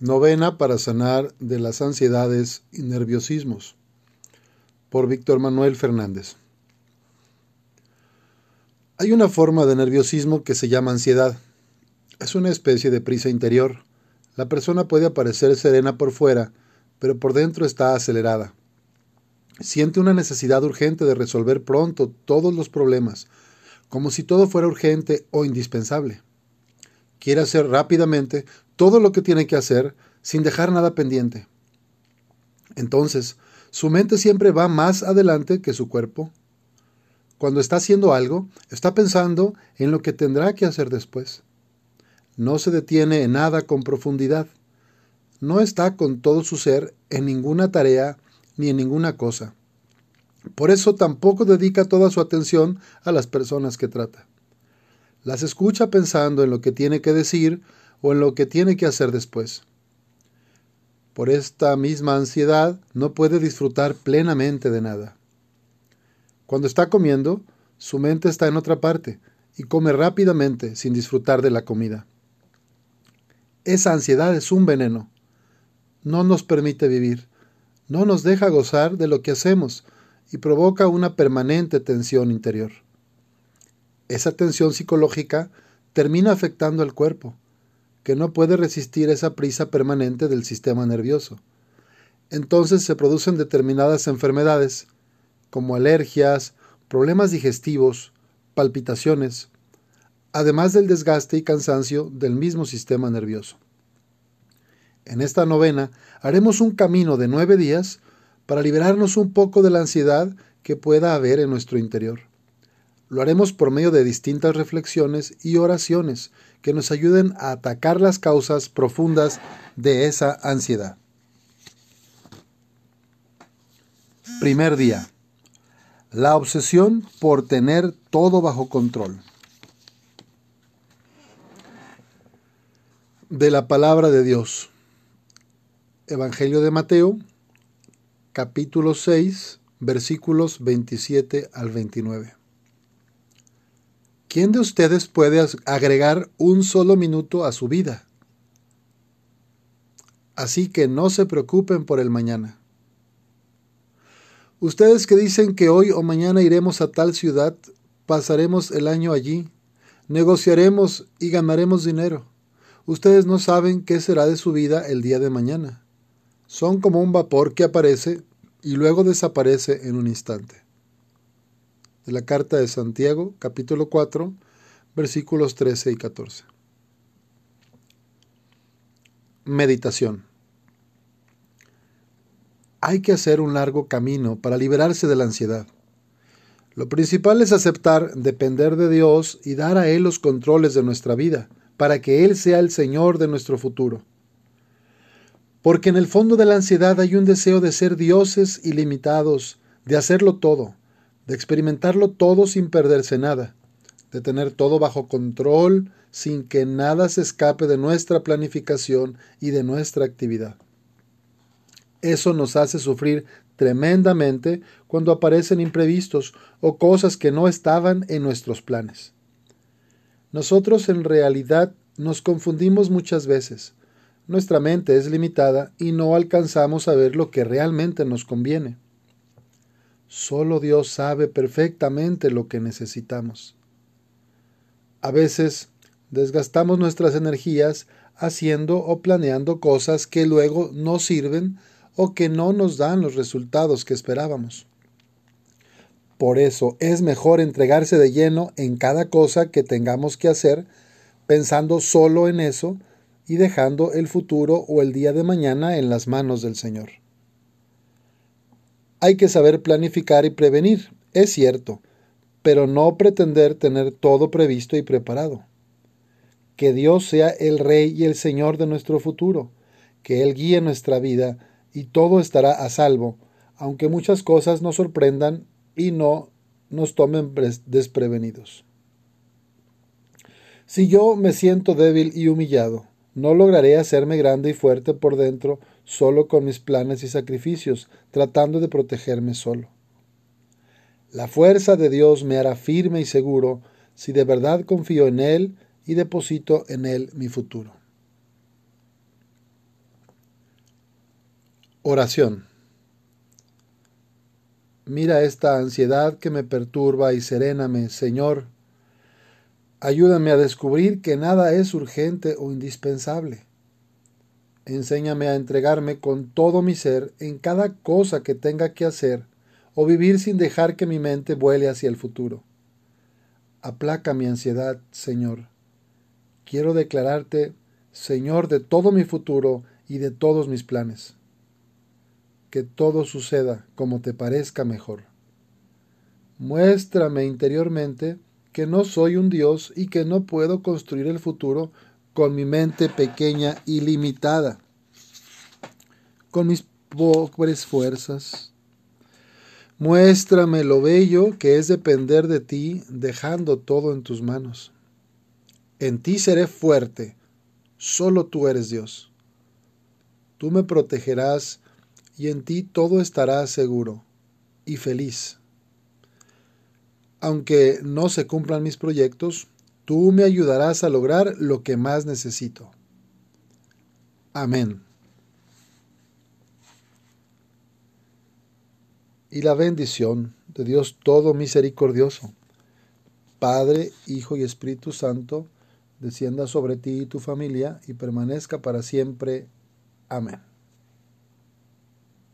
Novena para sanar de las ansiedades y nerviosismos. Por Víctor Manuel Fernández. Hay una forma de nerviosismo que se llama ansiedad. Es una especie de prisa interior. La persona puede aparecer serena por fuera, pero por dentro está acelerada. Siente una necesidad urgente de resolver pronto todos los problemas, como si todo fuera urgente o indispensable. Quiere hacer rápidamente todo lo que tiene que hacer sin dejar nada pendiente. Entonces, su mente siempre va más adelante que su cuerpo. Cuando está haciendo algo, está pensando en lo que tendrá que hacer después. No se detiene en nada con profundidad. No está con todo su ser en ninguna tarea ni en ninguna cosa. Por eso tampoco dedica toda su atención a las personas que trata. Las escucha pensando en lo que tiene que decir o en lo que tiene que hacer después. Por esta misma ansiedad no puede disfrutar plenamente de nada. Cuando está comiendo, su mente está en otra parte y come rápidamente sin disfrutar de la comida. Esa ansiedad es un veneno. No nos permite vivir, no nos deja gozar de lo que hacemos y provoca una permanente tensión interior. Esa tensión psicológica termina afectando al cuerpo, que no puede resistir esa prisa permanente del sistema nervioso. Entonces se producen determinadas enfermedades, como alergias, problemas digestivos, palpitaciones, además del desgaste y cansancio del mismo sistema nervioso. En esta novena haremos un camino de nueve días para liberarnos un poco de la ansiedad que pueda haber en nuestro interior. Lo haremos por medio de distintas reflexiones y oraciones que nos ayuden a atacar las causas profundas de esa ansiedad. Primer día. La obsesión por tener todo bajo control. De la palabra de Dios. Evangelio de Mateo, capítulo 6, versículos 27 al 29. ¿Quién de ustedes puede agregar un solo minuto a su vida? Así que no se preocupen por el mañana. Ustedes que dicen que hoy o mañana iremos a tal ciudad, pasaremos el año allí, negociaremos y ganaremos dinero. Ustedes no saben qué será de su vida el día de mañana. Son como un vapor que aparece y luego desaparece en un instante de la carta de Santiago, capítulo 4, versículos 13 y 14. Meditación. Hay que hacer un largo camino para liberarse de la ansiedad. Lo principal es aceptar, depender de Dios y dar a Él los controles de nuestra vida, para que Él sea el Señor de nuestro futuro. Porque en el fondo de la ansiedad hay un deseo de ser dioses ilimitados, de hacerlo todo, de experimentarlo todo sin perderse nada, de tener todo bajo control sin que nada se escape de nuestra planificación y de nuestra actividad. Eso nos hace sufrir tremendamente cuando aparecen imprevistos o cosas que no estaban en nuestros planes. Nosotros en realidad nos confundimos muchas veces. Nuestra mente es limitada y no alcanzamos a ver lo que realmente nos conviene. Solo Dios sabe perfectamente lo que necesitamos. A veces desgastamos nuestras energías haciendo o planeando cosas que luego no sirven o que no nos dan los resultados que esperábamos. Por eso es mejor entregarse de lleno en cada cosa que tengamos que hacer, pensando solo en eso y dejando el futuro o el día de mañana en las manos del Señor. Hay que saber planificar y prevenir, es cierto, pero no pretender tener todo previsto y preparado. Que Dios sea el Rey y el Señor de nuestro futuro, que Él guíe nuestra vida y todo estará a salvo, aunque muchas cosas nos sorprendan y no nos tomen desprevenidos. Si yo me siento débil y humillado, no lograré hacerme grande y fuerte por dentro solo con mis planes y sacrificios, tratando de protegerme solo. La fuerza de Dios me hará firme y seguro si de verdad confío en Él y deposito en Él mi futuro. Oración. Mira esta ansiedad que me perturba y seréname, Señor. Ayúdame a descubrir que nada es urgente o indispensable. Enséñame a entregarme con todo mi ser en cada cosa que tenga que hacer o vivir sin dejar que mi mente vuele hacia el futuro. Aplaca mi ansiedad, Señor. Quiero declararte Señor de todo mi futuro y de todos mis planes. Que todo suceda como te parezca mejor. Muéstrame interiormente que no soy un Dios y que no puedo construir el futuro con mi mente pequeña y limitada, con mis pobres fuerzas. Muéstrame lo bello que es depender de ti, dejando todo en tus manos. En ti seré fuerte, solo tú eres Dios. Tú me protegerás y en ti todo estará seguro y feliz. Aunque no se cumplan mis proyectos, tú me ayudarás a lograr lo que más necesito. Amén. Y la bendición de Dios Todo Misericordioso, Padre, Hijo y Espíritu Santo, descienda sobre ti y tu familia y permanezca para siempre. Amén.